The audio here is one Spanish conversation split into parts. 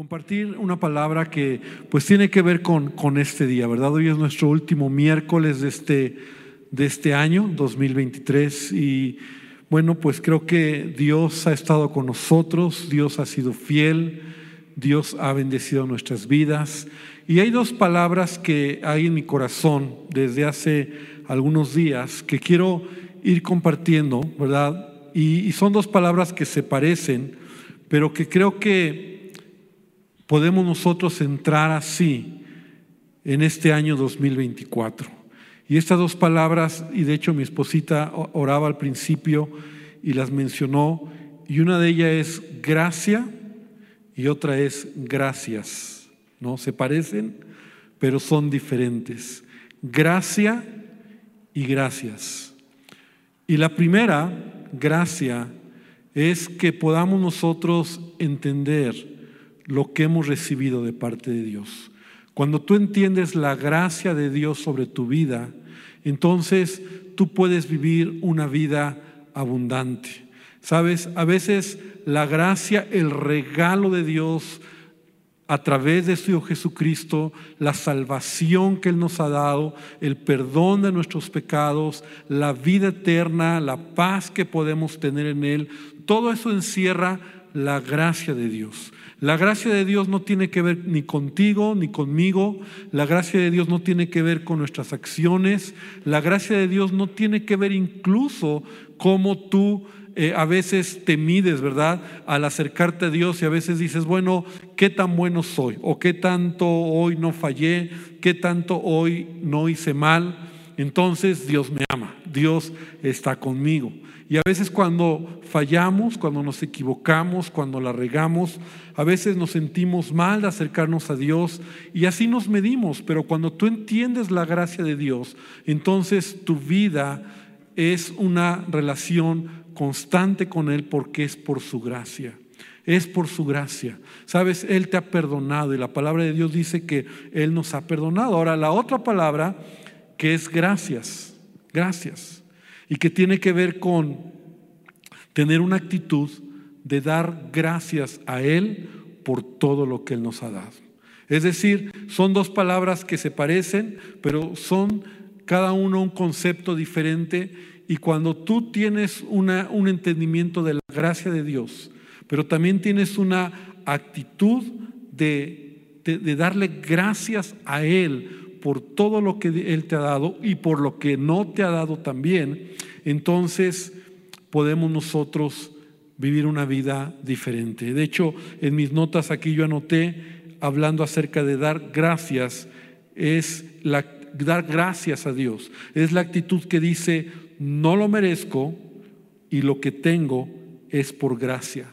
compartir una palabra que pues tiene que ver con, con este día, ¿verdad? Hoy es nuestro último miércoles de este, de este año, 2023, y bueno, pues creo que Dios ha estado con nosotros, Dios ha sido fiel, Dios ha bendecido nuestras vidas, y hay dos palabras que hay en mi corazón desde hace algunos días que quiero ir compartiendo, ¿verdad? Y, y son dos palabras que se parecen, pero que creo que podemos nosotros entrar así en este año 2024. Y estas dos palabras, y de hecho mi esposita oraba al principio y las mencionó, y una de ellas es gracia y otra es gracias. ¿No? Se parecen, pero son diferentes. Gracia y gracias. Y la primera, gracia, es que podamos nosotros entender lo que hemos recibido de parte de Dios. Cuando tú entiendes la gracia de Dios sobre tu vida, entonces tú puedes vivir una vida abundante. Sabes, a veces la gracia, el regalo de Dios a través de su Hijo Jesucristo, la salvación que Él nos ha dado, el perdón de nuestros pecados, la vida eterna, la paz que podemos tener en Él, todo eso encierra la gracia de Dios. La gracia de Dios no tiene que ver ni contigo ni conmigo. La gracia de Dios no tiene que ver con nuestras acciones. La gracia de Dios no tiene que ver incluso cómo tú eh, a veces te mides, ¿verdad? Al acercarte a Dios y a veces dices, bueno, ¿qué tan bueno soy? ¿O qué tanto hoy no fallé? ¿Qué tanto hoy no hice mal? Entonces Dios me ama, Dios está conmigo. Y a veces cuando fallamos, cuando nos equivocamos, cuando la regamos, a veces nos sentimos mal de acercarnos a Dios y así nos medimos. Pero cuando tú entiendes la gracia de Dios, entonces tu vida es una relación constante con Él porque es por su gracia. Es por su gracia. Sabes, Él te ha perdonado y la palabra de Dios dice que Él nos ha perdonado. Ahora, la otra palabra que es gracias, gracias y que tiene que ver con tener una actitud de dar gracias a Él por todo lo que Él nos ha dado. Es decir, son dos palabras que se parecen, pero son cada uno un concepto diferente y cuando tú tienes una, un entendimiento de la gracia de Dios, pero también tienes una actitud de, de darle gracias a Él por todo lo que Él te ha dado y por lo que no te ha dado también, entonces podemos nosotros vivir una vida diferente. De hecho, en mis notas aquí yo anoté, hablando acerca de dar gracias, es la, dar gracias a Dios. Es la actitud que dice, no lo merezco y lo que tengo es por gracia.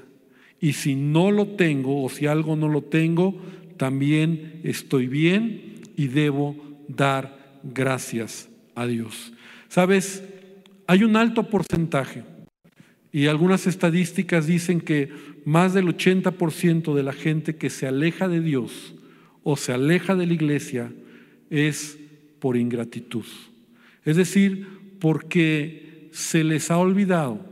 Y si no lo tengo o si algo no lo tengo, también estoy bien y debo dar gracias a Dios. Sabes, hay un alto porcentaje y algunas estadísticas dicen que más del 80% de la gente que se aleja de Dios o se aleja de la iglesia es por ingratitud. Es decir, porque se les ha olvidado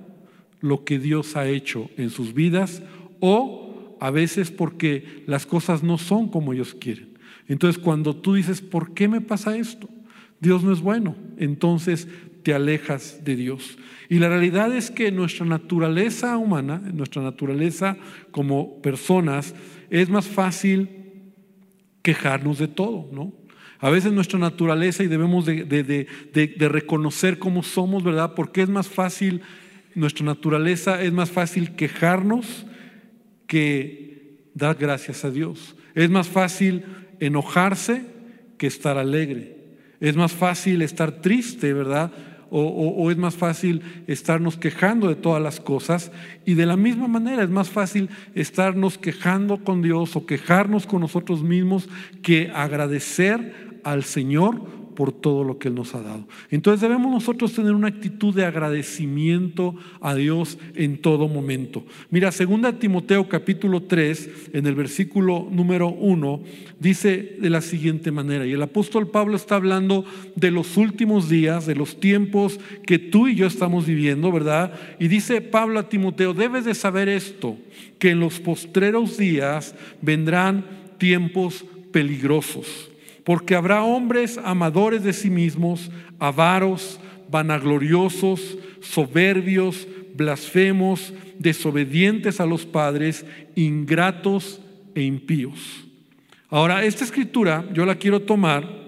lo que Dios ha hecho en sus vidas o a veces porque las cosas no son como ellos quieren. Entonces cuando tú dices, ¿por qué me pasa esto? Dios no es bueno. Entonces te alejas de Dios. Y la realidad es que nuestra naturaleza humana, nuestra naturaleza como personas, es más fácil quejarnos de todo, ¿no? A veces nuestra naturaleza y debemos de, reconocer cómo somos, ¿verdad? Porque es más fácil, nuestra naturaleza es más fácil quejarnos que dar gracias a Dios. Es más fácil enojarse que estar alegre. Es más fácil estar triste, ¿verdad? O, es más fácil estarnos quejando de todas las cosas. Y de la misma manera es más fácil estarnos quejando con Dios o quejarnos con nosotros mismos que agradecer al Señor por todo lo que Él nos ha dado. Entonces debemos nosotros tener una actitud de agradecimiento a Dios en todo momento. Mira, 2 Timoteo capítulo 3, en el versículo número 1, dice de la siguiente manera, y el apóstol Pablo está hablando de los últimos días, de los tiempos que tú y yo estamos viviendo, ¿verdad? Y dice Pablo a Timoteo, debes de saber esto, que en los postreros días vendrán tiempos peligrosos porque habrá hombres amadores de sí mismos, avaros, vanagloriosos, soberbios, blasfemos, desobedientes a los padres, ingratos e impíos. Ahora, esta escritura yo la quiero tomar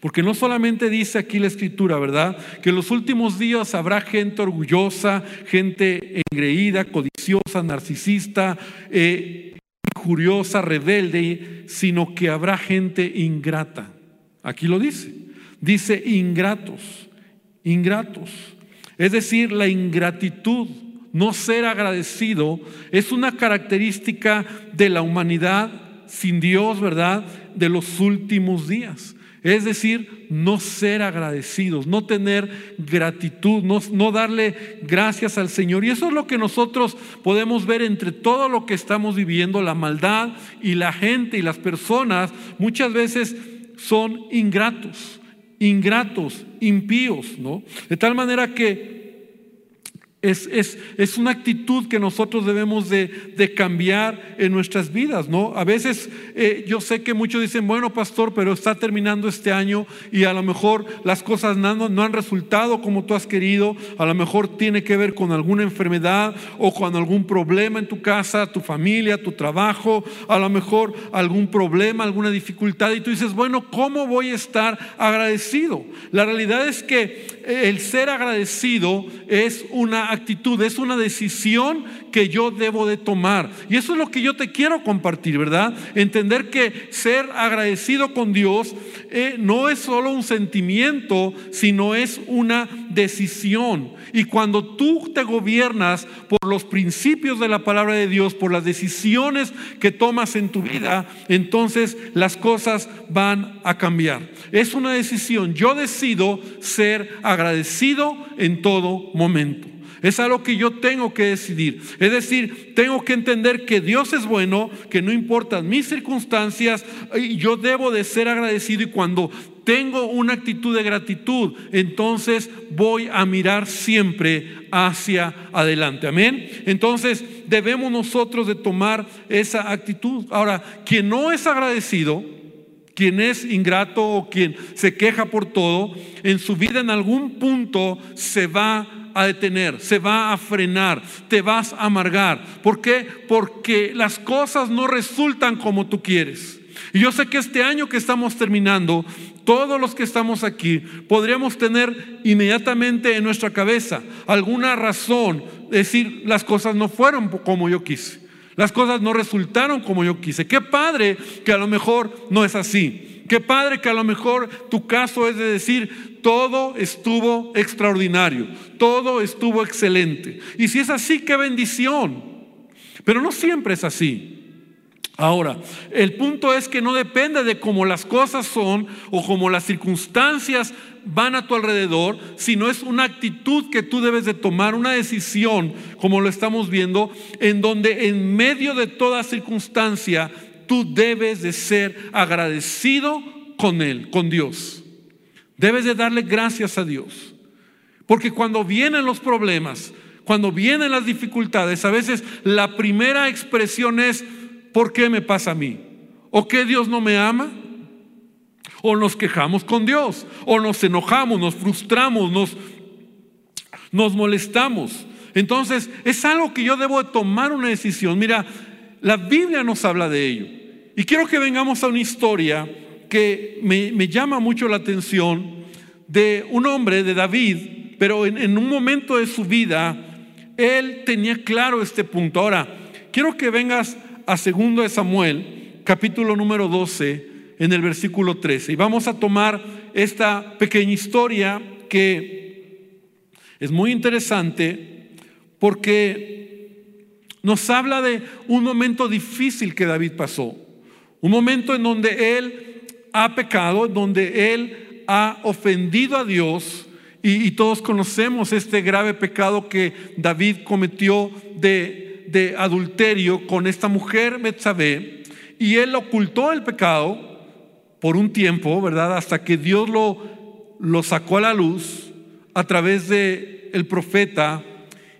porque no solamente dice aquí la escritura, ¿verdad? Que en los últimos días habrá gente orgullosa, gente engreída, codiciosa, narcisista, eh, curiosa, rebelde, sino que habrá gente ingrata. Aquí lo dice. Dice ingratos, ingratos. Es decir, la ingratitud, no ser agradecido, es una característica de la humanidad sin Dios, ¿verdad? De los últimos días. Es decir, no ser agradecidos, no tener gratitud, no, darle gracias al Señor. Y eso es lo que nosotros podemos ver entre todo lo que estamos viviendo, la maldad y la gente y las personas muchas veces son ingratos, ingratos, impíos, ¿no? De tal manera que es, es, una actitud que nosotros debemos de, cambiar en nuestras vidas, ¿no? A veces eh, yo sé que muchos dicen, bueno, pastor, pero está terminando este año y a lo mejor las cosas no, no han resultado como tú has querido, a lo mejor tiene que ver con alguna enfermedad o con algún problema en tu casa, tu familia, tu trabajo, a lo mejor algún problema, alguna dificultad y tú dices, bueno, ¿cómo voy a estar agradecido? La realidad es que el ser agradecido es una actitud, es una decisión que yo debo de tomar. Y eso es lo que yo te quiero compartir, ¿verdad? Entender que ser agradecido con Dios eh, no es solo un sentimiento, sino es una decisión. Y cuando tú te gobiernas por los principios de la palabra de Dios, por las decisiones que tomas en tu vida, entonces las cosas van a cambiar. Es una decisión. Yo decido ser agradecido en todo momento. Es algo que yo tengo que decidir. Es decir, tengo que entender que Dios es bueno, que no importan mis circunstancias, yo debo de ser agradecido y cuando tengo una actitud de gratitud, entonces voy a mirar siempre hacia adelante. Amén. Entonces debemos nosotros de tomar esa actitud. Ahora, quien no es agradecido, quien es ingrato o quien se queja por todo, en su vida en algún punto se va a detener, se va a frenar, te vas a amargar. ¿Por qué? Porque las cosas no resultan como tú quieres. Y yo sé que este año que estamos terminando, todos los que estamos aquí podríamos tener inmediatamente en nuestra cabeza alguna razón, decir, las cosas no fueron como yo quise. Las cosas no resultaron como yo quise. Qué padre que a lo mejor no es así. Qué padre que a lo mejor tu caso es de decir, todo estuvo extraordinario, todo estuvo excelente. Y si es así, qué bendición. Pero no siempre es así. Ahora, el punto es que no depende de cómo las cosas son o cómo las circunstancias van a tu alrededor, sino es una actitud que tú debes de tomar, una decisión, como lo estamos viendo, en donde en medio de toda circunstancia tú debes de ser agradecido con Él, con Dios. Debes de darle gracias a Dios. Porque cuando vienen los problemas, cuando vienen las dificultades, a veces la primera expresión es, ¿por qué me pasa a mí? ¿O que Dios no me ama? O nos quejamos con Dios, o nos enojamos, nos frustramos, nos, nos molestamos. Entonces, es algo que yo debo de tomar una decisión. Mira, la Biblia nos habla de ello. Y quiero que vengamos a una historia que me, llama mucho la atención de un hombre, de David, pero en, en un momento de su vida, él tenía claro este punto. Ahora, quiero que vengas a segundo de Samuel, capítulo número 12, en el versículo 13. Y vamos a tomar esta pequeña historia que es muy interesante porque nos habla de un momento difícil que David pasó. Un momento en donde él ha pecado, donde él ha ofendido a Dios y, todos conocemos este grave pecado que David cometió de, de adulterio con esta mujer Betsabé y él ocultó el pecado por un tiempo, ¿verdad? Hasta que Dios lo, lo sacó a la luz a través de el profeta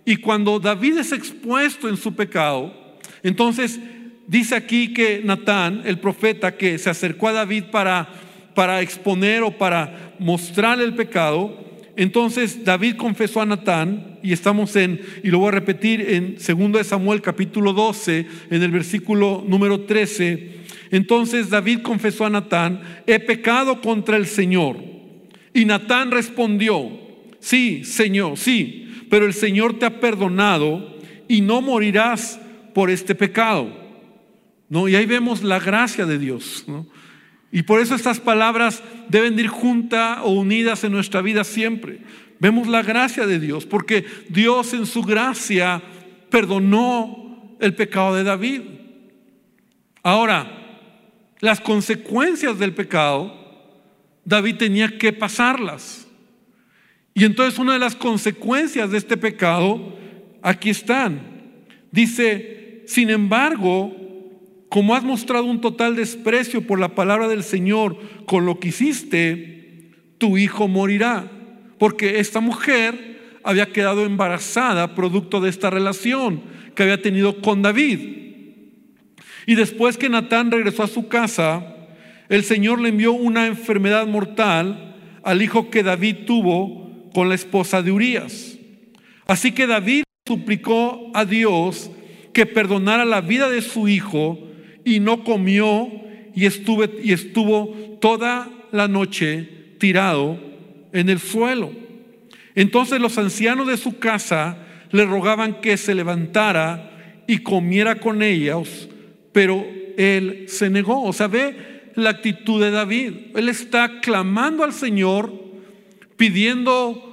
y cuando David es expuesto en su pecado, entonces dice aquí que Natán, el profeta que se acercó a David para, para exponer o para mostrar el pecado, entonces David confesó a Natán, y estamos en, y lo voy a repetir en 2 Samuel capítulo 12, en el versículo número 13. Entonces David confesó a Natán, he pecado contra el Señor. Y Natán respondió, sí, Señor, sí, pero el Señor te ha perdonado y no morirás por este pecado. ¿No? Y ahí vemos la gracia de Dios. ¿no? Y por eso estas palabras deben ir juntas o unidas en nuestra vida siempre. Vemos la gracia de Dios, porque Dios en su gracia perdonó el pecado de David. Ahora, las consecuencias del pecado, David tenía que pasarlas. Y entonces una de las consecuencias de este pecado, aquí están. Dice, sin embargo, como has mostrado un total desprecio por la palabra del Señor con lo que hiciste, tu hijo morirá. Porque esta mujer había quedado embarazada producto de esta relación que había tenido con David. Y después que Natán regresó a su casa, el Señor le envió una enfermedad mortal al hijo que David tuvo con la esposa de Urías. Así que David suplicó a Dios que perdonara la vida de su hijo y no comió y, estuve, y estuvo toda la noche tirado en el suelo. Entonces los ancianos de su casa le rogaban que se levantara y comiera con ellos, pero él se negó. O sea, ve la actitud de David. Él está clamando al Señor, pidiendo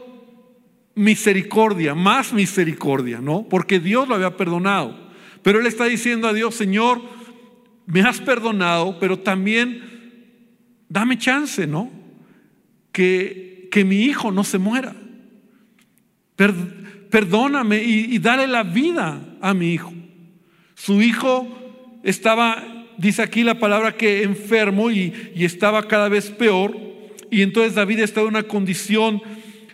misericordia, más misericordia, ¿no? Porque Dios lo había perdonado. Pero él está diciendo a Dios, Señor, me has perdonado, pero también dame chance, ¿no? Que, que mi hijo no se muera. perdóname y, dale la vida a mi hijo. Su hijo estaba, dice aquí la palabra que enfermo y, estaba cada vez peor. Y entonces David estaba en una condición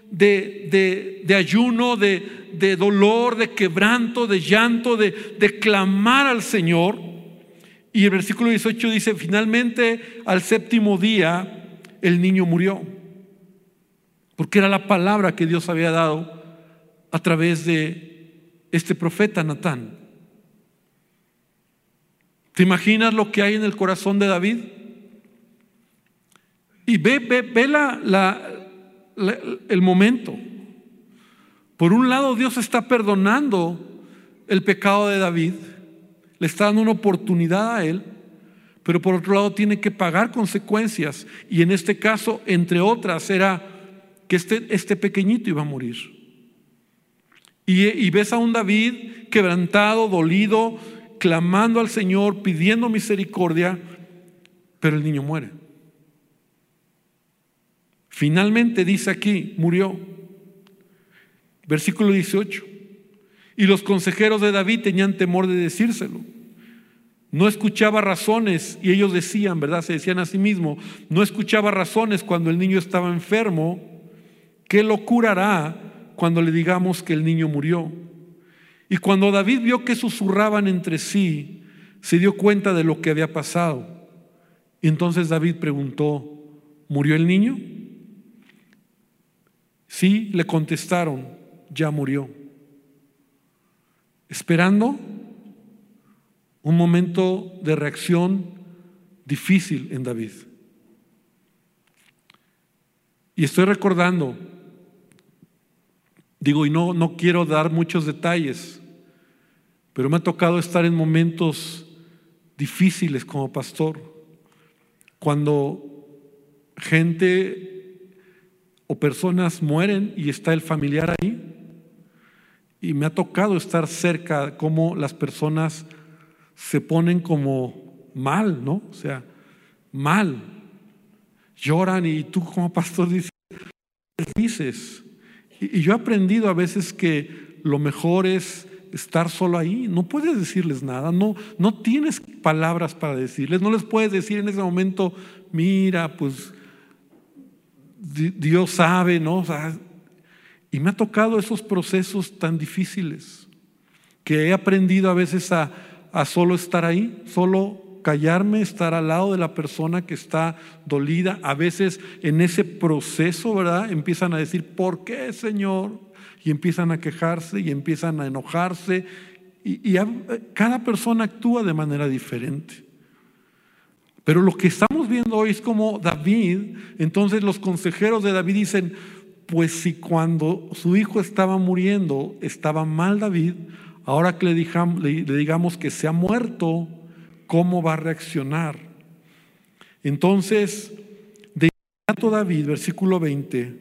de, de, ayuno, de, de, dolor, de quebranto, de llanto, de, de clamar al Señor. Y el versículo 18 dice, finalmente al séptimo día el niño murió, porque era la palabra que Dios había dado a través de este profeta Natán. ¿Te imaginas lo que hay en el corazón de David? Y ve, ve, la, el momento. Por un lado, Dios está perdonando el pecado de David le está dando una oportunidad a él, pero por otro lado tiene que pagar consecuencias. Y en este caso, entre otras, era que este, este pequeñito iba a morir. Y, y ves a un David quebrantado, dolido, clamando al Señor, pidiendo misericordia, pero el niño muere. Finalmente dice aquí, murió. Versículo 18. Y los consejeros de David tenían temor de decírselo. No escuchaba razones y ellos decían, ¿verdad? Se decían a sí mismos, no escuchaba razones cuando el niño estaba enfermo. ¿Qué lo curará cuando le digamos que el niño murió? Y cuando David vio que susurraban entre sí, se dio cuenta de lo que había pasado. Y entonces David preguntó, ¿murió el niño? Sí, le contestaron, ya murió. Esperando un momento de reacción difícil en David. Y estoy recordando, digo, y no, no quiero dar muchos detalles, pero me ha tocado estar en momentos difíciles como pastor, cuando gente o personas mueren y está el familiar ahí. Y me ha tocado estar cerca como las personas se ponen como mal, ¿no? O sea, mal. lloran y tú como pastor dices, dices. Y yo he aprendido a veces que lo mejor es estar solo ahí, no puedes decirles nada, no, no tienes palabras para decirles, no les puedes decir en ese momento, mira, pues Dios sabe, ¿no? Y me ha tocado esos procesos tan difíciles que he aprendido a veces a, a solo estar ahí, solo callarme, estar al lado de la persona que está dolida. A veces en ese proceso, ¿verdad? Empiezan a decir, ¿por qué, Señor? Y empiezan a quejarse y empiezan a enojarse. Y, cada persona actúa de manera diferente. Pero lo que estamos viendo hoy es como David, entonces los consejeros de David dicen, pues si cuando su hijo estaba muriendo estaba mal David, ahora que le, digamos que se ha muerto, ¿cómo va a reaccionar? Entonces, de inmediato David, versículo 20,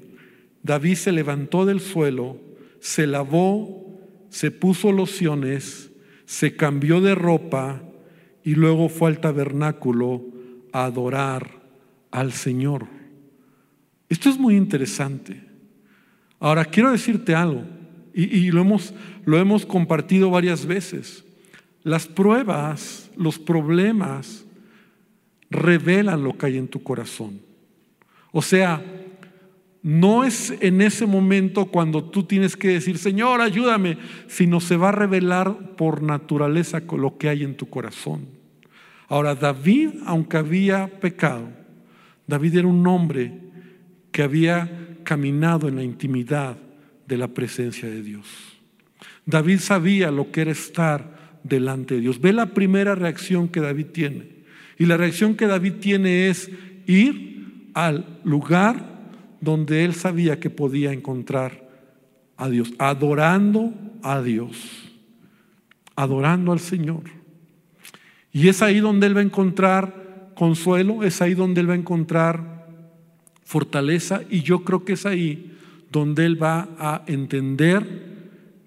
David se levantó del suelo, se lavó, se puso lociones, se cambió de ropa y luego fue al tabernáculo a adorar al Señor. Esto es muy interesante. Ahora, quiero decirte algo, y, lo, hemos, lo hemos compartido varias veces. Las pruebas, los problemas, revelan lo que hay en tu corazón. O sea, no es en ese momento cuando tú tienes que decir, Señor, ayúdame, sino se va a revelar por naturaleza lo que hay en tu corazón. Ahora, David, aunque había pecado, David era un hombre que había caminado en la intimidad de la presencia de Dios. David sabía lo que era estar delante de Dios. Ve la primera reacción que David tiene. Y la reacción que David tiene es ir al lugar donde él sabía que podía encontrar a Dios, adorando a Dios, adorando al Señor. Y es ahí donde él va a encontrar consuelo, es ahí donde él va a encontrar fortaleza y yo creo que es ahí donde él va a entender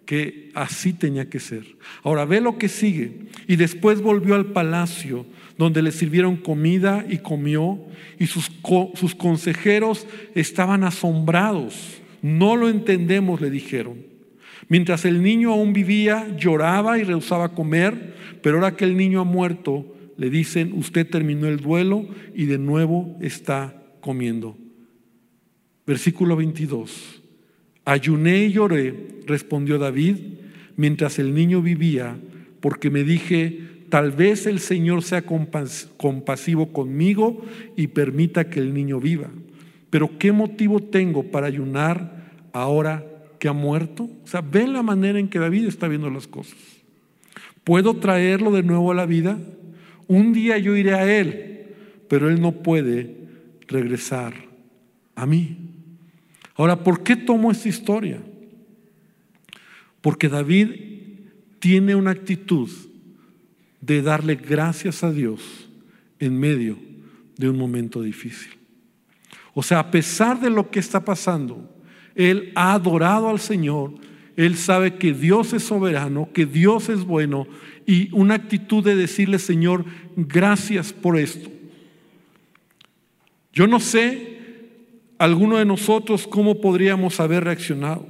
que así tenía que ser. Ahora ve lo que sigue. Y después volvió al palacio donde le sirvieron comida y comió y sus, sus consejeros estaban asombrados. No lo entendemos, le dijeron. Mientras el niño aún vivía, lloraba y rehusaba comer, pero ahora que el niño ha muerto, le dicen, usted terminó el duelo y de nuevo está comiendo. Versículo 22. Ayuné y lloré, respondió David, mientras el niño vivía, porque me dije, tal vez el Señor sea compasivo conmigo y permita que el niño viva. Pero ¿qué motivo tengo para ayunar ahora que ha muerto? O sea, ven la manera en que David está viendo las cosas. ¿Puedo traerlo de nuevo a la vida? Un día yo iré a él, pero él no puede regresar a mí. Ahora, ¿por qué tomo esta historia? Porque David tiene una actitud de darle gracias a Dios en medio de un momento difícil. O sea, a pesar de lo que está pasando, él ha adorado al Señor, él sabe que Dios es soberano, que Dios es bueno y una actitud de decirle, Señor, gracias por esto. Yo no sé alguno de nosotros cómo podríamos haber reaccionado.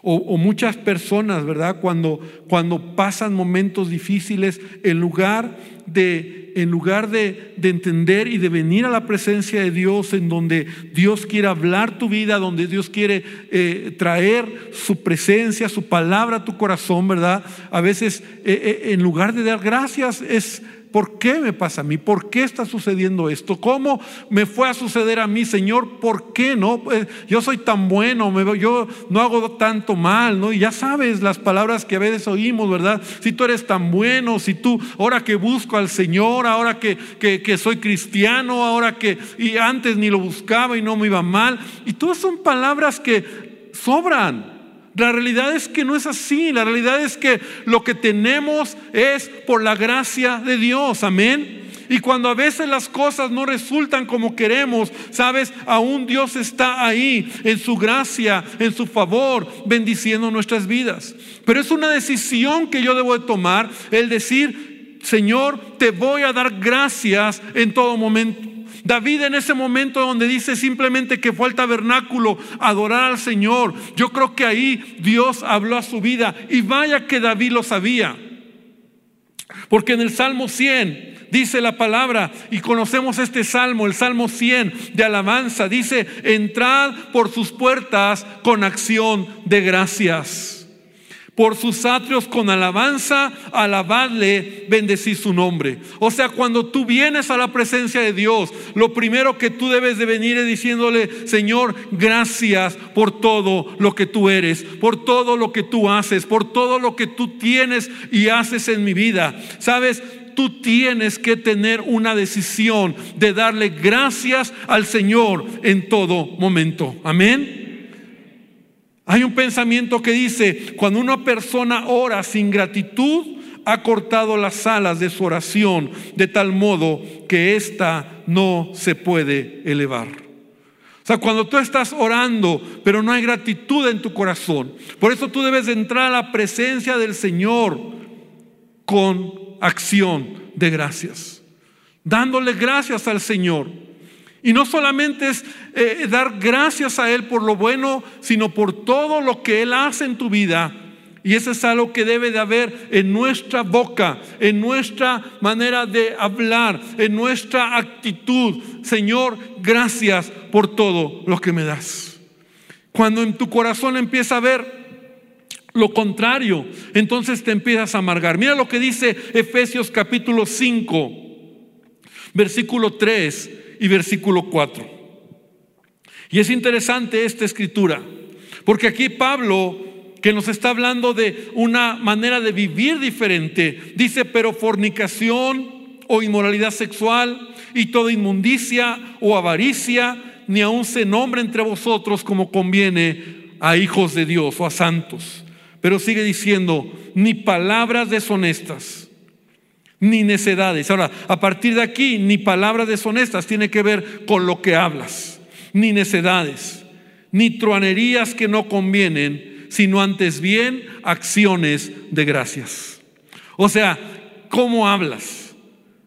O, muchas personas, ¿verdad? Cuando, cuando pasan momentos difíciles, en lugar de, en lugar de, entender y de venir a la presencia de Dios, en donde Dios quiere hablar tu vida, donde Dios quiere eh, traer su presencia, su palabra a tu corazón, ¿verdad? A veces, eh, eh, en lugar de dar gracias, es ¿Por qué me pasa a mí? ¿Por qué está sucediendo esto? ¿Cómo me fue a suceder a mí, Señor? ¿Por qué no? Pues, yo soy tan bueno, yo no hago tanto mal, ¿no? Y ya sabes las palabras que a veces oímos, ¿verdad? Si tú eres tan bueno, si tú, ahora que busco al Señor, ahora que, que, soy cristiano, ahora que, y antes ni lo buscaba y no me iba mal. Y todas son palabras que sobran. La realidad es que no es así. La realidad es que lo que tenemos es por la gracia de Dios. Amén. Y cuando a veces las cosas no resultan como queremos, sabes, aún Dios está ahí en su gracia, en su favor, bendiciendo nuestras vidas. Pero es una decisión que yo debo de tomar, el decir, Señor, te voy a dar gracias en todo momento. David en ese momento donde dice simplemente que fue al tabernáculo adorar al Señor, yo creo que ahí Dios habló a su vida y vaya que David lo sabía. Porque en el Salmo 100 dice la palabra, y conocemos este salmo, el Salmo 100 de alabanza, dice, entrad por sus puertas con acción de gracias por sus atrios con alabanza, alabadle, bendecid su nombre. O sea, cuando tú vienes a la presencia de Dios, lo primero que tú debes de venir es diciéndole, Señor, gracias por todo lo que tú eres, por todo lo que tú haces, por todo lo que tú tienes y haces en mi vida. Sabes, tú tienes que tener una decisión de darle gracias al Señor en todo momento. Amén. Hay un pensamiento que dice, cuando una persona ora sin gratitud, ha cortado las alas de su oración de tal modo que ésta no se puede elevar. O sea, cuando tú estás orando, pero no hay gratitud en tu corazón, por eso tú debes entrar a la presencia del Señor con acción de gracias, dándole gracias al Señor. Y no solamente es eh, dar gracias a Él por lo bueno, sino por todo lo que Él hace en tu vida. Y eso es algo que debe de haber en nuestra boca, en nuestra manera de hablar, en nuestra actitud. Señor, gracias por todo lo que me das. Cuando en tu corazón empieza a ver lo contrario, entonces te empiezas a amargar. Mira lo que dice Efesios capítulo 5, versículo 3 y versículo 4. Y es interesante esta escritura, porque aquí Pablo, que nos está hablando de una manera de vivir diferente, dice, pero fornicación o inmoralidad sexual y toda inmundicia o avaricia, ni aun se nombre entre vosotros como conviene a hijos de Dios o a santos. Pero sigue diciendo, ni palabras deshonestas ni necedades. Ahora, a partir de aquí, ni palabras deshonestas tiene que ver con lo que hablas, ni necedades, ni truanerías que no convienen, sino antes bien acciones de gracias. O sea, ¿cómo hablas?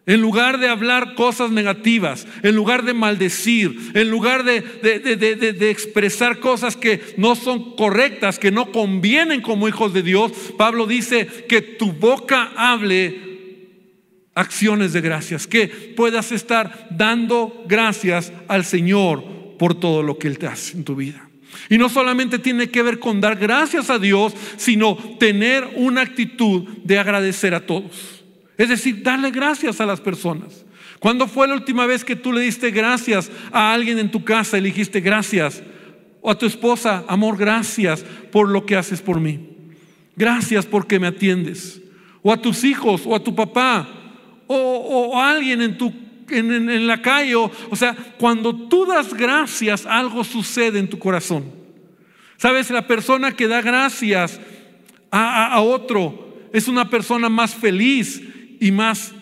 En lugar de hablar cosas negativas, en lugar de maldecir, en lugar de, de, de, expresar cosas que no son correctas, que no convienen como hijos de Dios, Pablo dice que tu boca hable acciones de gracias, que puedas estar dando gracias al Señor por todo lo que Él te hace en tu vida. Y no solamente tiene que ver con dar gracias a Dios, sino tener una actitud de agradecer a todos. Es decir, darle gracias a las personas. ¿Cuándo fue la última vez que tú le diste gracias a alguien en tu casa y le dijiste gracias? O a tu esposa, amor, gracias por lo que haces por mí. Gracias porque me atiendes. O a tus hijos, o a tu papá, o, alguien en, tu, en, la calle. O, sea, cuando tú das gracias, algo sucede en tu corazón. Sabes, la persona que da gracias a, otro es una persona más feliz y más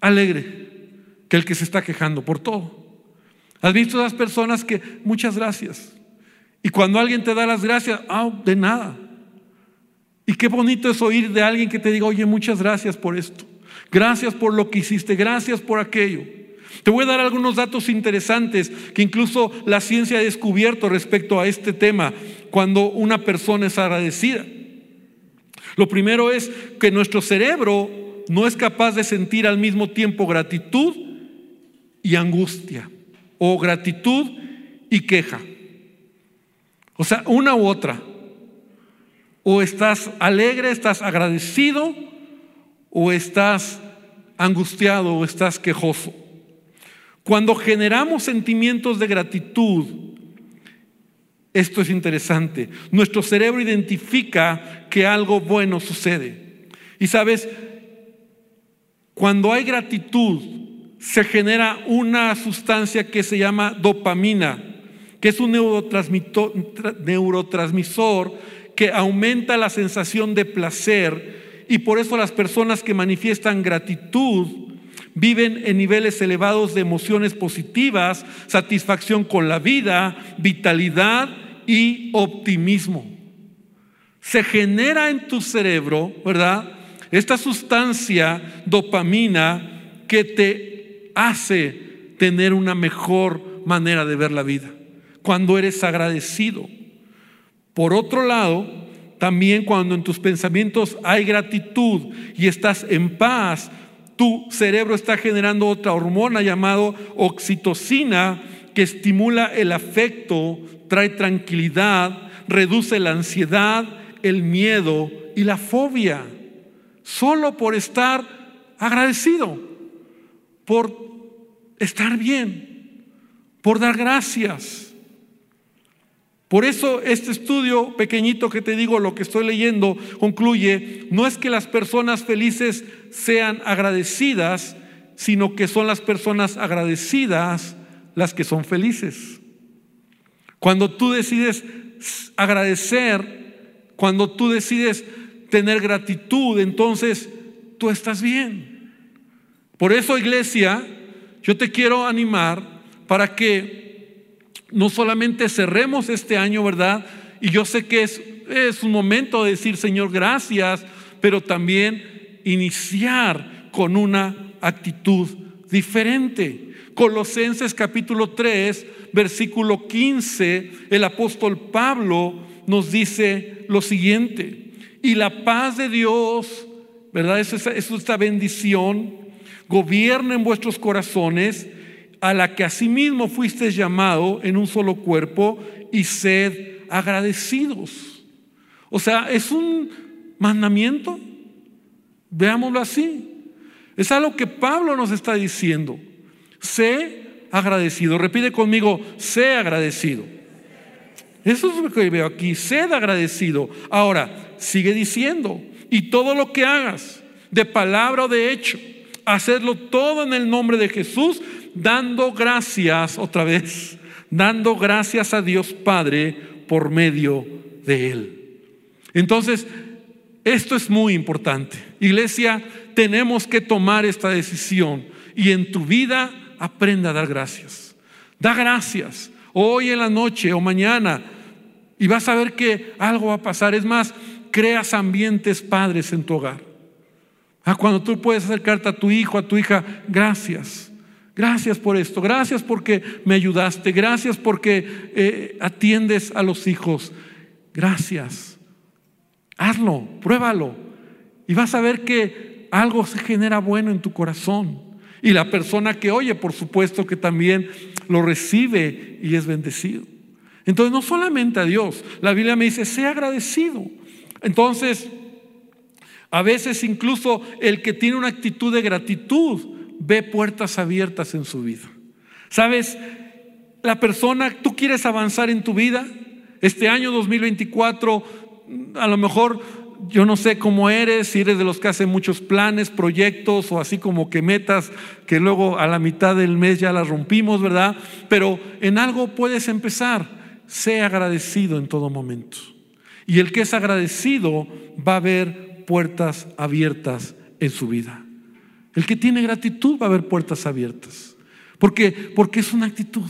alegre que el que se está quejando por todo. ¿Has visto esas personas que muchas gracias? Y cuando alguien te da las gracias, ah, de nada. Y qué bonito es oír de alguien que te diga, oye, muchas gracias por esto. Gracias por lo que hiciste, gracias por aquello. Te voy a dar algunos datos interesantes que incluso la ciencia ha descubierto respecto a este tema cuando una persona es agradecida. Lo primero es que nuestro cerebro no es capaz de sentir al mismo tiempo gratitud y angustia, o gratitud y queja. O sea, una u otra. O estás alegre, estás agradecido, o estás angustiado o estás quejoso. Cuando generamos sentimientos de gratitud, esto es interesante, nuestro cerebro identifica que algo bueno sucede. Y sabes, cuando hay gratitud, se genera una sustancia que se llama dopamina, que es un neurotransmisor que aumenta la sensación de placer y por eso las personas que manifiestan gratitud viven en niveles elevados de emociones positivas, satisfacción con la vida, vitalidad y optimismo. Se genera en tu cerebro, ¿verdad? Esta sustancia dopamina que te hace tener una mejor manera de ver la vida, cuando eres agradecido. Por otro lado, también cuando en tus pensamientos hay gratitud y estás en paz, tu cerebro está generando otra hormona llamada oxitocina que estimula el afecto, trae tranquilidad, reduce la ansiedad, el miedo y la fobia, solo por estar agradecido, por estar bien, por dar gracias. Por eso este estudio pequeñito que te digo, lo que estoy leyendo, concluye, no es que las personas felices sean agradecidas, sino que son las personas agradecidas las que son felices. Cuando tú decides agradecer, cuando tú decides tener gratitud, entonces tú estás bien. Por eso, iglesia, yo te quiero animar para que no solamente cerremos este año, ¿verdad? Y yo sé que es, un momento de decir, Señor, gracias, pero también iniciar con una actitud diferente. Colosenses capítulo 3, versículo 15, el apóstol Pablo nos dice lo siguiente, y la paz de Dios, ¿verdad? Es esta bendición, gobierna en vuestros corazones a la que asimismo fuiste llamado en un solo cuerpo y sed agradecidos. O sea, es un mandamiento, veámoslo así. Es algo que Pablo nos está diciendo. Sé agradecido. Repite conmigo, sé agradecido. Eso es lo que veo aquí, sed agradecido. Ahora, sigue diciendo, y todo lo que hagas, de palabra o de hecho, hacerlo todo en el nombre de Jesús, dando gracias otra vez, dando gracias a Dios Padre por medio de Él. Entonces, esto es muy importante. Iglesia, tenemos que tomar esta decisión y en tu vida aprenda a dar gracias. Da gracias hoy en la noche o mañana y vas a ver que algo va a pasar. Es más, creas ambientes padres en tu hogar. Ah, cuando tú puedes acercarte a tu hijo, a tu hija, gracias. Gracias por esto, gracias porque me ayudaste, gracias porque eh, atiendes a los hijos. Gracias. Hazlo, pruébalo. Y vas a ver que algo se genera bueno en tu corazón. Y la persona que oye, por supuesto que también lo recibe y es bendecido. Entonces, no solamente a Dios, la Biblia me dice, sea agradecido. Entonces, a veces incluso el que tiene una actitud de gratitud, ve puertas abiertas en su vida. ¿Sabes? La persona, tú quieres avanzar en tu vida. Este año 2024, a lo mejor yo no sé cómo eres, si eres de los que hacen muchos planes, proyectos o así como que metas que luego a la mitad del mes ya las rompimos, ¿verdad? Pero en algo puedes empezar. Sé agradecido en todo momento. Y el que es agradecido va a ver puertas abiertas en su vida. El que tiene gratitud va a haber puertas abiertas. Porque, porque es una actitud.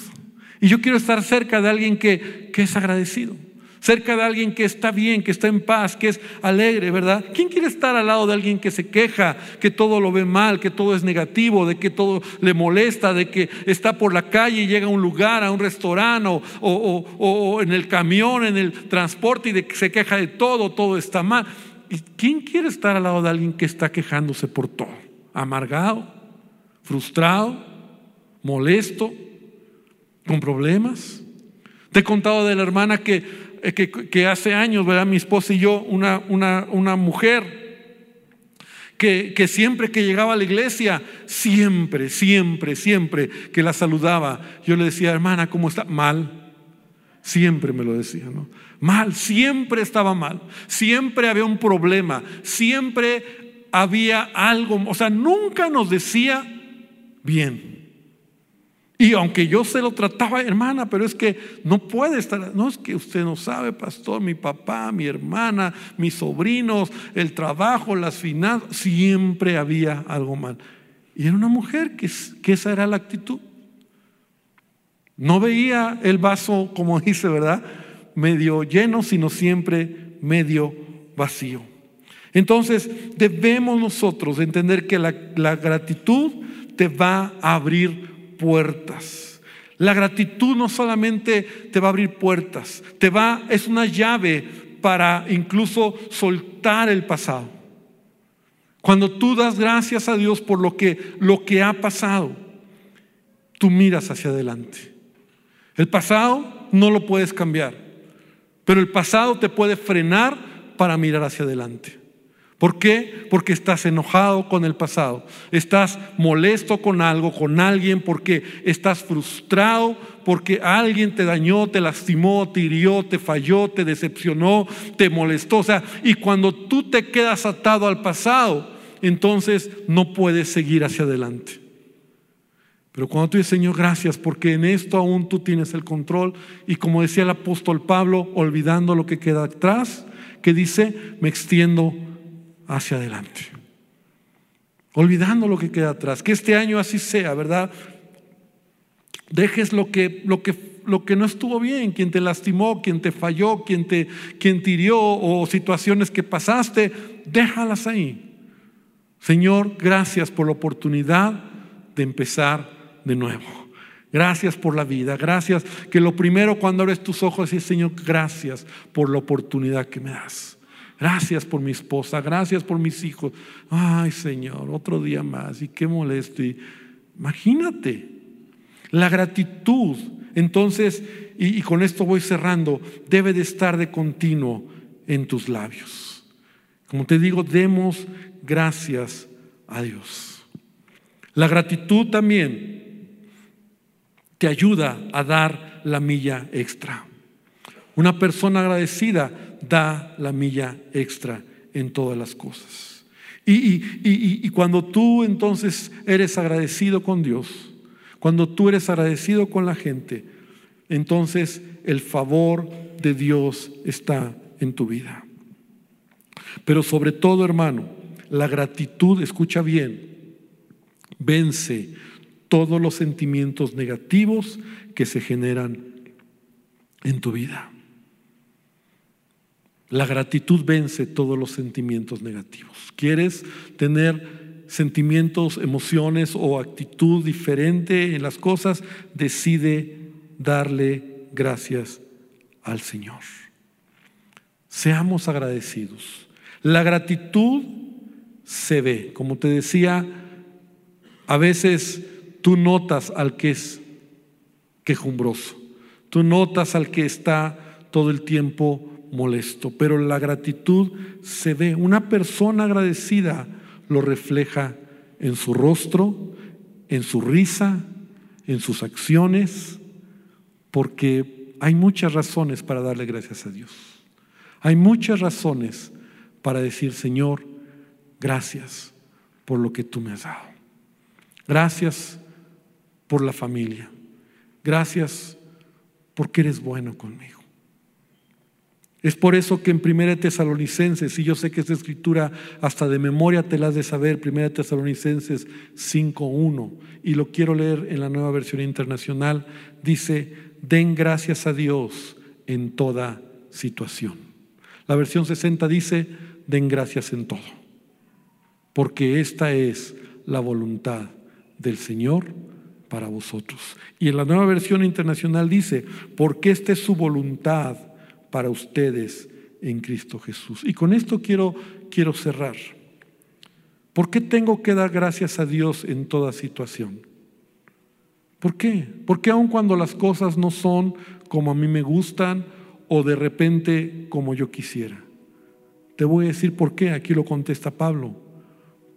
Y yo quiero estar cerca de alguien que, que es agradecido. Cerca de alguien que está bien, que está en paz, que es alegre, ¿verdad? ¿Quién quiere estar al lado de alguien que se queja, que todo lo ve mal, que todo es negativo, de que todo le molesta, de que está por la calle y llega a un lugar, a un restaurante o, o, o en el camión, en el transporte y de que se queja de todo, todo está mal? ¿Y quién quiere estar al lado de alguien que está quejándose por todo? Amargado, frustrado, molesto, con problemas. Te he contado de la hermana que, eh, que, hace años, ¿verdad? Mi esposa y yo, una, una, una mujer que, que, siempre que llegaba a la iglesia, siempre, siempre, siempre que la saludaba, yo le decía, hermana, ¿cómo está? Mal. Siempre me lo decía, ¿no? Mal, siempre estaba mal. Siempre había un problema. Siempre había algo, o sea, nunca nos decía bien. Y aunque yo se lo trataba, hermana, pero es que no puede estar, no es que usted no sabe, pastor, mi papá, mi hermana, mis sobrinos, el trabajo, las finanzas, siempre había algo mal. Y era una mujer que, que esa era la actitud. No veía el vaso, como dice, ¿verdad? Medio lleno, sino siempre medio vacío. Entonces debemos nosotros entender que la, gratitud te va a abrir puertas. La gratitud no solamente te va a abrir puertas, te va, es una llave para incluso soltar el pasado. Cuando tú das gracias a Dios por lo que, lo que ha pasado, tú miras hacia adelante. El pasado no lo puedes cambiar, pero el pasado te puede frenar para mirar hacia adelante. ¿Por qué? Porque estás enojado con el pasado, estás molesto con algo, con alguien, porque estás frustrado, porque alguien te dañó, te lastimó, te hirió, te falló, te decepcionó, te molestó. O sea, y cuando tú te quedas atado al pasado, entonces no puedes seguir hacia adelante. Pero cuando tú dices, Señor, gracias, porque en esto aún tú tienes el control, y como decía el apóstol Pablo, olvidando lo que queda atrás, que dice, me extiendo hacia adelante. Olvidando lo que queda atrás. Que este año así sea, ¿verdad? Dejes lo que, lo que, lo que no estuvo bien, quien te lastimó, quien te falló, quien te, quien te hirió o situaciones que pasaste, déjalas ahí. Señor, gracias por la oportunidad de empezar de nuevo. Gracias por la vida. Gracias que lo primero cuando abres tus ojos es, Señor, gracias por la oportunidad que me das. Gracias por mi esposa, gracias por mis hijos. Ay, Señor, otro día más y qué molesto. imagínate, la gratitud, entonces, y, y con esto voy cerrando, debe de estar de continuo en tus labios. Como te digo, demos gracias a Dios. La gratitud también te ayuda a dar la milla extra. Una persona agradecida da la milla extra en todas las cosas. Y, cuando tú entonces eres agradecido con Dios, cuando tú eres agradecido con la gente, entonces el favor de Dios está en tu vida. Pero sobre todo, hermano, la gratitud, escucha bien, vence todos los sentimientos negativos que se generan en tu vida. La gratitud vence todos los sentimientos negativos. ¿Quieres tener sentimientos, emociones o actitud diferente en las cosas? Decide darle gracias al Señor. Seamos agradecidos. La gratitud se ve. Como te decía, a veces tú notas al que es quejumbroso. Tú notas al que está todo el tiempo molesto, pero la gratitud se ve. Una persona agradecida lo refleja en su rostro, en su risa, en sus acciones, porque hay muchas razones para darle gracias a Dios. Hay muchas razones para decir, Señor, gracias por lo que tú me has dado. Gracias por la familia. Gracias porque eres bueno conmigo. Es por eso que en Primera Tesalonicenses, y yo sé que esta escritura hasta de memoria te la has de saber, Primera Tesalonicenses 5.1, y lo quiero leer en la nueva versión internacional, dice, den gracias a Dios en toda situación. La versión 60 dice, den gracias en todo, porque esta es la voluntad del Señor para vosotros. Y en la nueva versión internacional dice, porque esta es su voluntad para ustedes en Cristo Jesús. Y con esto quiero, quiero cerrar. ¿Por qué tengo que dar gracias a Dios en toda situación? ¿Por qué? Porque aun cuando las cosas no son como a mí me gustan o de repente como yo quisiera. Te voy a decir por qué, aquí lo contesta Pablo.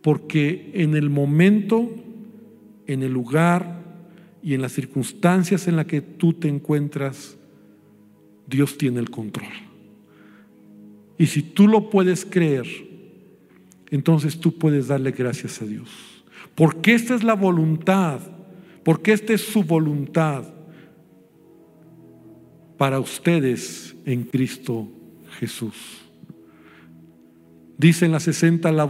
Porque en el momento, en el lugar y en las circunstancias en las que tú te encuentras, Dios tiene el control. Y si tú lo puedes creer, entonces tú puedes darle gracias a Dios. Porque esta es la voluntad, porque esta es su voluntad para ustedes en Cristo Jesús. Dice en la 60 la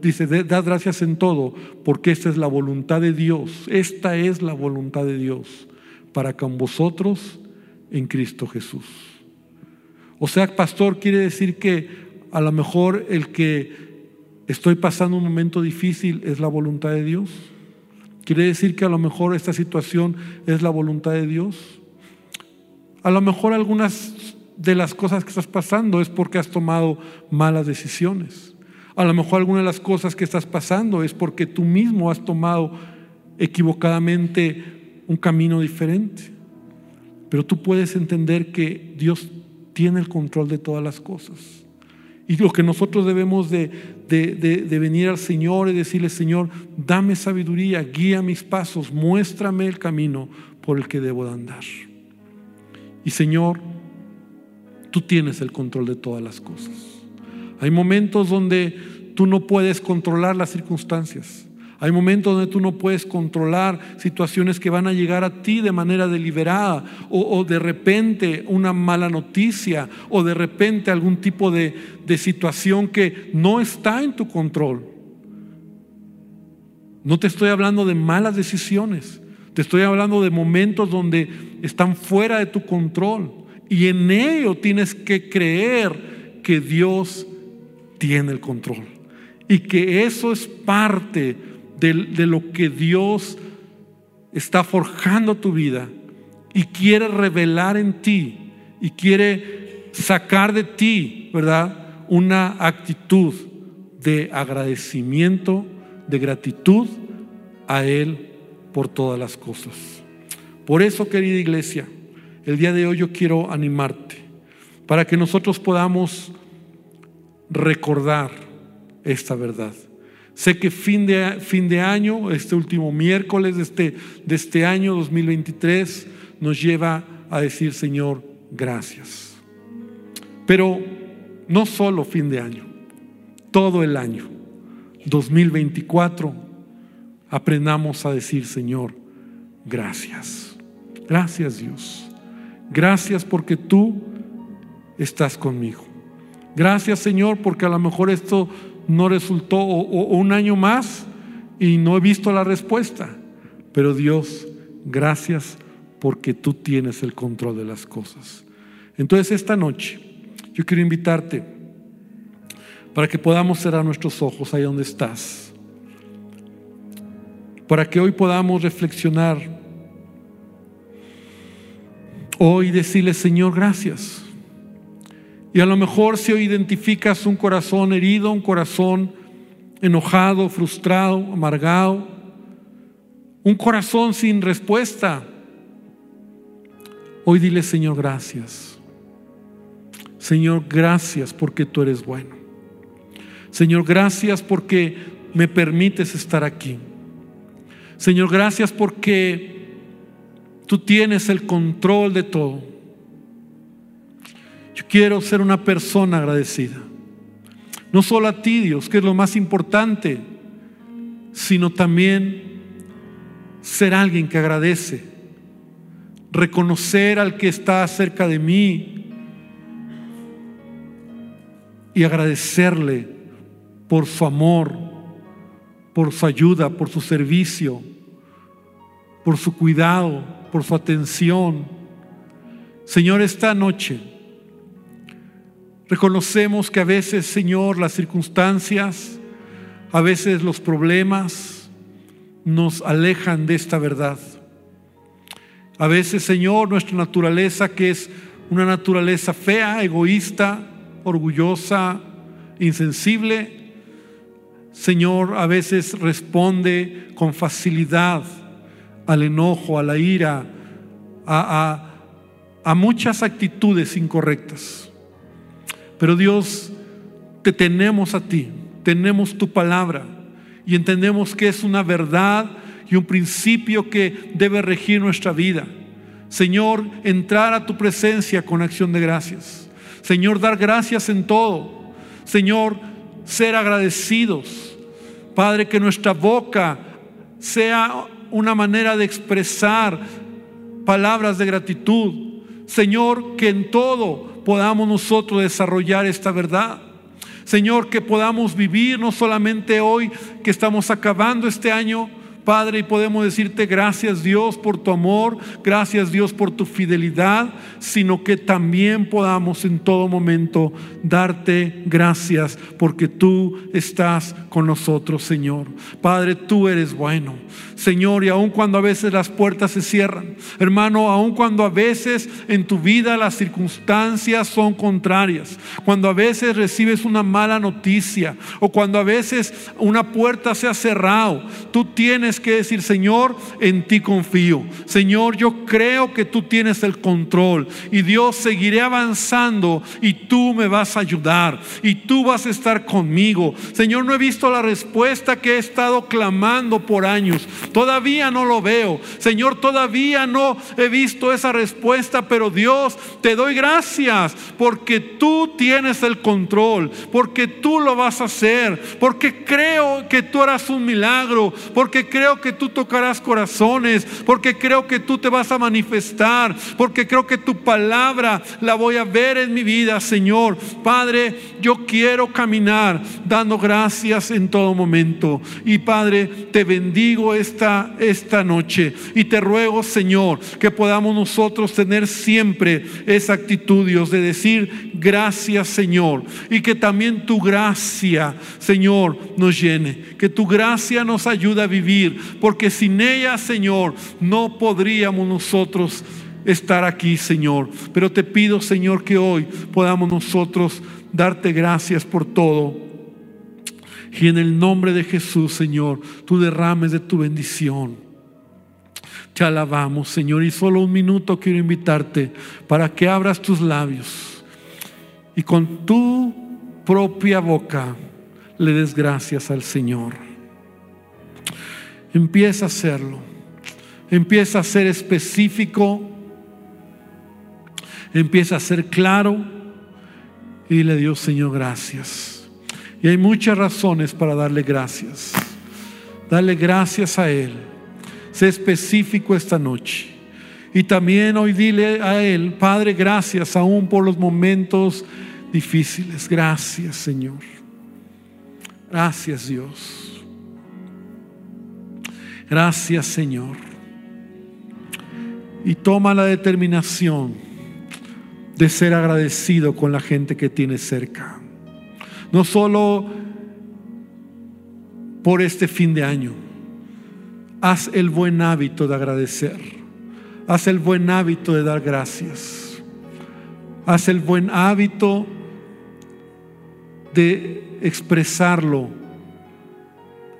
dice, dad gracias en todo, porque esta es la voluntad de Dios. Esta es la voluntad de Dios para con vosotros en Cristo Jesús. O sea, pastor, quiere decir que a lo mejor el que estoy pasando un momento difícil es la voluntad de Dios. Quiere decir que a lo mejor esta situación es la voluntad de Dios. A lo mejor algunas de las cosas que estás pasando es porque has tomado malas decisiones. A lo mejor algunas de las cosas que estás pasando es porque tú mismo has tomado equivocadamente un camino diferente. Pero tú puedes entender que Dios tiene el control de todas las cosas. Y lo que nosotros debemos de, de, venir al Señor y decirle, Señor, dame sabiduría, guía mis pasos, muéstrame el camino por el que debo de andar. Y Señor, tú tienes el control de todas las cosas. Hay momentos donde tú no puedes controlar las circunstancias. Hay momentos donde tú no puedes controlar situaciones que van a llegar a ti de manera deliberada o, de repente una mala noticia o de repente algún tipo de, de situación que no está en tu control. No te estoy hablando de malas decisiones, te estoy hablando de momentos donde están fuera de tu control y en ello tienes que creer que Dios tiene el control y que eso es parte de, lo que Dios está forjando tu vida y quiere revelar en ti y quiere sacar de ti, ¿verdad? Una actitud de agradecimiento, de gratitud a Él por todas las cosas. Por eso, querida iglesia, el día de hoy yo quiero animarte para que nosotros podamos recordar esta verdad. Sé que fin de, fin de año, este último miércoles de este, de este año 2023, nos lleva a decir, Señor, gracias. Pero no solo fin de año, todo el año, 2024, aprendamos a decir, Señor, gracias. Gracias Dios. Gracias porque tú estás conmigo. Gracias Señor porque a lo mejor esto no resultó o, un año más y no he visto la respuesta. Pero Dios, gracias porque tú tienes el control de las cosas. Entonces esta noche yo quiero invitarte para que podamos cerrar nuestros ojos ahí donde estás. Para que hoy podamos reflexionar. Hoy decirle, Señor, gracias. Y a lo mejor si hoy identificas un corazón herido, un corazón enojado, frustrado, amargado, un corazón sin respuesta, hoy dile Señor gracias. Señor gracias porque tú eres bueno. Señor gracias porque me permites estar aquí. Señor gracias porque tú tienes el control de todo. Yo quiero ser una persona agradecida. No solo a ti, Dios, que es lo más importante, sino también ser alguien que agradece, reconocer al que está cerca de mí y agradecerle por su amor, por su ayuda, por su servicio, por su cuidado, por su atención. Señor, esta noche Reconocemos que a veces, Señor, las circunstancias, a veces los problemas nos alejan de esta verdad. A veces, Señor, nuestra naturaleza, que es una naturaleza fea, egoísta, orgullosa, insensible, Señor, a veces responde con facilidad al enojo, a la ira, a, muchas actitudes incorrectas. Pero Dios, te tenemos a ti, tenemos tu palabra y entendemos que es una verdad y un principio que debe regir nuestra vida. Señor, entrar a tu presencia con acción de gracias. Señor, dar gracias en todo. Señor, ser agradecidos. Padre, que nuestra boca sea una manera de expresar palabras de gratitud. Señor, que en todo podamos nosotros desarrollar esta verdad. Señor, que podamos vivir no solamente hoy que estamos acabando este año, Padre, y podemos decirte gracias Dios por tu amor, gracias Dios por tu fidelidad, sino que también podamos en todo momento darte gracias porque tú estás con nosotros, Señor. Padre, tú eres bueno. Señor, y aun cuando a veces las puertas se cierran, hermano, aun cuando a veces en tu vida las circunstancias son contrarias, cuando a veces recibes una mala noticia o cuando a veces una puerta se ha cerrado, tú tienes que decir, Señor, en ti confío. Señor, yo creo que tú tienes el control y Dios seguiré avanzando y tú me vas a ayudar y tú vas a estar conmigo. Señor, no he visto la respuesta que he estado clamando por años. Todavía no lo veo. Señor, todavía no he visto esa respuesta, pero Dios, te doy gracias porque tú tienes el control, porque tú lo vas a hacer, porque creo que tú harás un milagro, porque creo que tú tocarás corazones, porque creo que tú te vas a manifestar, porque creo que tu palabra la voy a ver en mi vida, Señor. Padre, yo quiero caminar dando gracias en todo momento. Y Padre, te bendigo esta, esta noche y te ruego, Señor, que podamos nosotros tener siempre esa actitud, de decir gracias, Señor, y que también tu gracia, Señor, nos llene, que tu gracia nos ayude a vivir, porque sin ella, Señor, no podríamos nosotros estar aquí, Señor. Pero te pido, Señor, que hoy podamos nosotros darte gracias por todo. Y en el nombre de Jesús, Señor, tú derrames de tu bendición. Te alabamos, Señor, y solo un minuto quiero invitarte para que abras tus labios y con tu propia boca le des gracias al Señor. Empieza a hacerlo. Empieza a ser específico. Empieza a ser claro. Y dile a Dios, Señor, gracias. Y hay muchas razones para darle gracias. Dale gracias a Él. Sé específico esta noche. Y también hoy dile a Él, Padre, gracias aún por los momentos difíciles. Gracias, Señor. Gracias, Dios. Gracias, Señor. Y toma la determinación de ser agradecido con la gente que tienes cerca. No solo por este fin de año. Haz el buen hábito de agradecer. Haz el buen hábito de dar gracias. Haz el buen hábito de expresarlo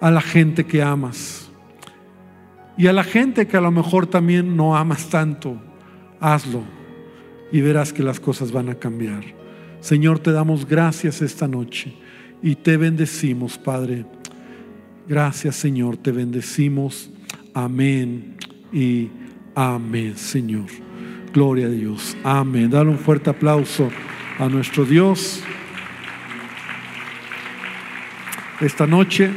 a la gente que amas. Y a la gente que a lo mejor también no amas tanto, hazlo y verás que las cosas van a cambiar. Señor, te damos gracias esta noche y te bendecimos, Padre. Gracias, Señor, te bendecimos. Amén y amén, Señor. Gloria a Dios. Amén. Dale un fuerte aplauso a nuestro Dios. Esta noche.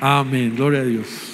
Amén. Gloria a Dios.